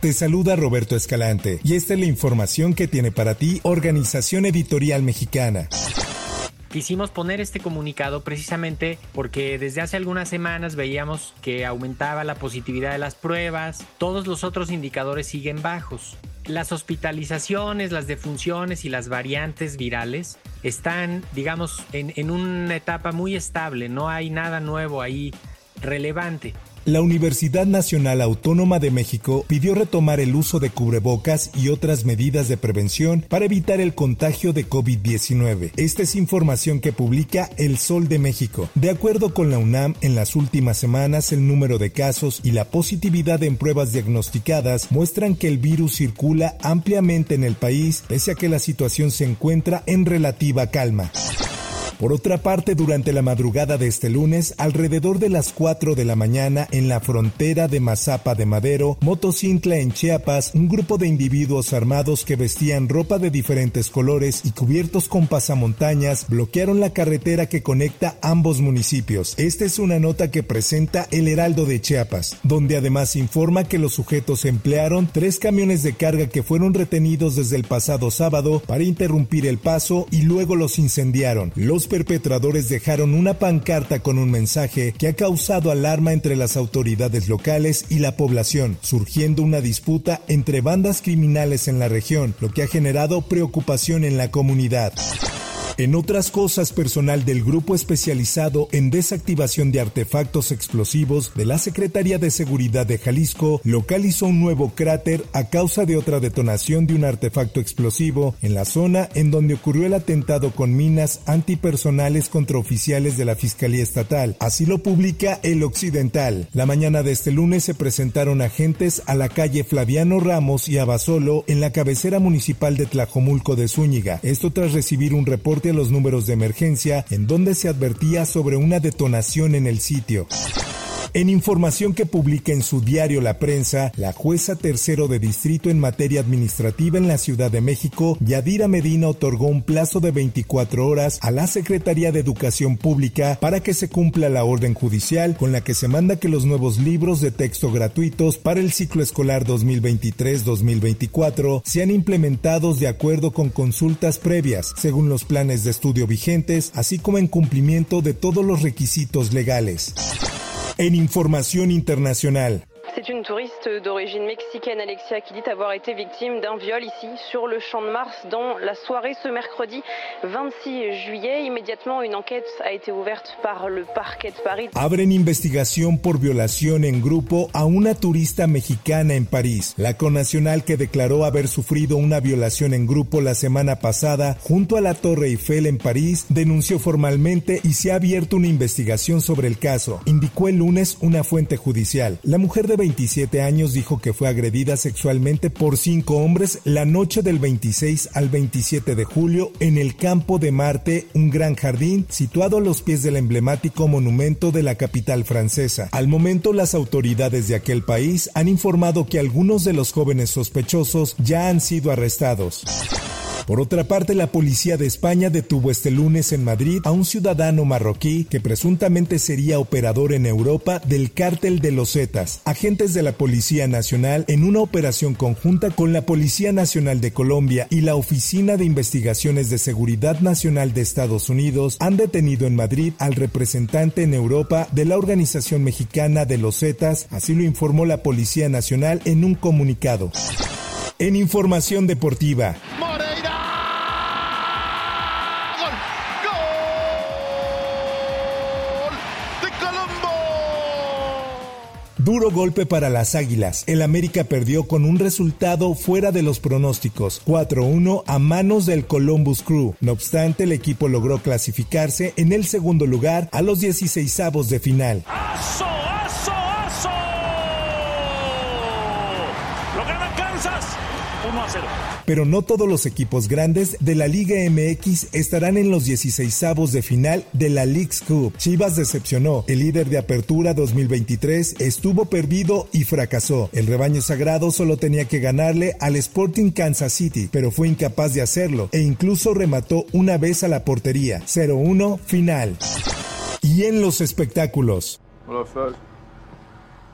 Te saluda Roberto Escalante y esta es la información que tiene para ti Organización Editorial Mexicana. Quisimos poner este comunicado precisamente porque desde hace algunas semanas veíamos que aumentaba la positividad de las pruebas, todos los otros indicadores siguen bajos. Las hospitalizaciones, las defunciones y las variantes virales están, digamos, en, en una etapa muy estable, no hay nada nuevo ahí relevante. La Universidad Nacional Autónoma de México pidió retomar el uso de cubrebocas y otras medidas de prevención para evitar el contagio de COVID-19. Esta es información que publica El Sol de México. De acuerdo con la UNAM, en las últimas semanas el número de casos y la positividad en pruebas diagnosticadas muestran que el virus circula ampliamente en el país, pese a que la situación se encuentra en relativa calma. Por otra parte, durante la madrugada de este lunes, alrededor de las 4 de la mañana, en la frontera de Mazapa de Madero, Motocintla en Chiapas, un grupo de individuos armados que vestían ropa de diferentes colores y cubiertos con pasamontañas bloquearon la carretera que conecta ambos municipios. Esta es una nota que presenta el Heraldo de Chiapas, donde además informa que los sujetos emplearon tres camiones de carga que fueron retenidos desde el pasado sábado para interrumpir el paso y luego los incendiaron. Los perpetradores dejaron una pancarta con un mensaje que ha causado alarma entre las autoridades locales y la población, surgiendo una disputa entre bandas criminales en la región, lo que ha generado preocupación en la comunidad. En otras cosas, personal del Grupo Especializado en Desactivación de Artefactos Explosivos de la Secretaría de Seguridad de Jalisco localizó un nuevo cráter a causa de otra detonación de un artefacto explosivo en la zona en donde ocurrió el atentado con minas antipersonales contra oficiales de la Fiscalía Estatal. Así lo publica El Occidental. La mañana de este lunes se presentaron agentes a la calle Flaviano Ramos y Abasolo en la cabecera municipal de Tlajomulco de Zúñiga. Esto tras recibir un reporte los números de emergencia en donde se advertía sobre una detonación en el sitio. En información que publica en su diario La Prensa, la jueza tercero de distrito en materia administrativa en la Ciudad de México, Yadira Medina, otorgó un plazo de 24 horas a la Secretaría de Educación Pública para que se cumpla la orden judicial con la que se manda que los nuevos libros de texto gratuitos para el ciclo escolar 2023-2024 sean implementados de acuerdo con consultas previas, según los planes de estudio vigentes, así como en cumplimiento de todos los requisitos legales. En información internacional. C'est une touriste d'origine mexicaine, Alexia, qui dit avoir été victime d'un viol ici, sur le champ de Mars, dans la soirée ce mercredi 26 juillet. Immédiatement, une enquête a été ouverte par le parquet de Paris. Abren investigación por violación en grupo a una turista mexicana en París. La conacional que declaró haber sufrido una violación en grupo la semana pasada junto a la Torre Eiffel en París denunció formalmente y se ha abierto una investigación sobre el caso, indicó el lunes una fuente judicial. La mujer de 27 años dijo que fue agredida sexualmente por cinco hombres la noche del 26 al 27 de julio en el Campo de Marte, un gran jardín situado a los pies del emblemático monumento de la capital francesa. Al momento, las autoridades de aquel país han informado que algunos de los jóvenes sospechosos ya han sido arrestados. Por otra parte, la policía de España detuvo este lunes en Madrid a un ciudadano marroquí que presuntamente sería operador en Europa del cártel de los Zetas. Agentes de la Policía Nacional, en una operación conjunta con la Policía Nacional de Colombia y la Oficina de Investigaciones de Seguridad Nacional de Estados Unidos, han detenido en Madrid al representante en Europa de la Organización Mexicana de los Zetas, así lo informó la Policía Nacional en un comunicado. En información deportiva. Duro golpe para las Águilas. El América perdió con un resultado fuera de los pronósticos, 4-1 a manos del Columbus Crew. No obstante, el equipo logró clasificarse en el segundo lugar a los 16 avos de final. ¡Aso, aso, pero no todos los equipos grandes de la Liga MX estarán en los 16 avos de final de la League's Cup. Chivas decepcionó. El líder de apertura 2023 estuvo perdido y fracasó. El rebaño sagrado solo tenía que ganarle al Sporting Kansas City, pero fue incapaz de hacerlo e incluso remató una vez a la portería. 0-1 final. Y en los espectáculos. What up, Fed?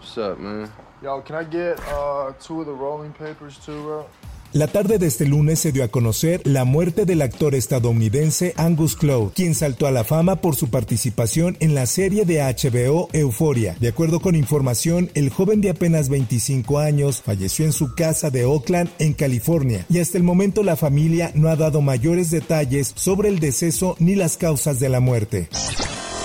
What's up, man? Yo, can I get uh, two of the rolling papers too, bro? La tarde de este lunes se dio a conocer la muerte del actor estadounidense Angus Cloud, quien saltó a la fama por su participación en la serie de HBO Euforia. De acuerdo con información, el joven de apenas 25 años falleció en su casa de Oakland, en California, y hasta el momento la familia no ha dado mayores detalles sobre el deceso ni las causas de la muerte.